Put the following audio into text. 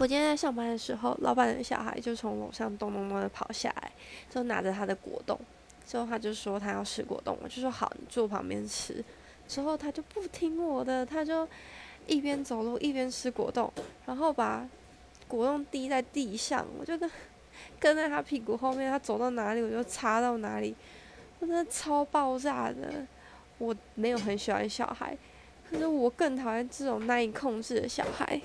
我今天在上班的时候，老板的小孩就从楼上咚咚咚的跑下来，就拿着他的果冻，之后他就说他要吃果冻，我就说好，你坐旁边吃。之后他就不听我的，他就一边走路一边吃果冻，然后把果冻滴在地上，我就跟跟在他屁股后面，他走到哪里我就插到哪里，我真的超爆炸的。我没有很喜欢小孩，可是我更讨厌这种难以控制的小孩。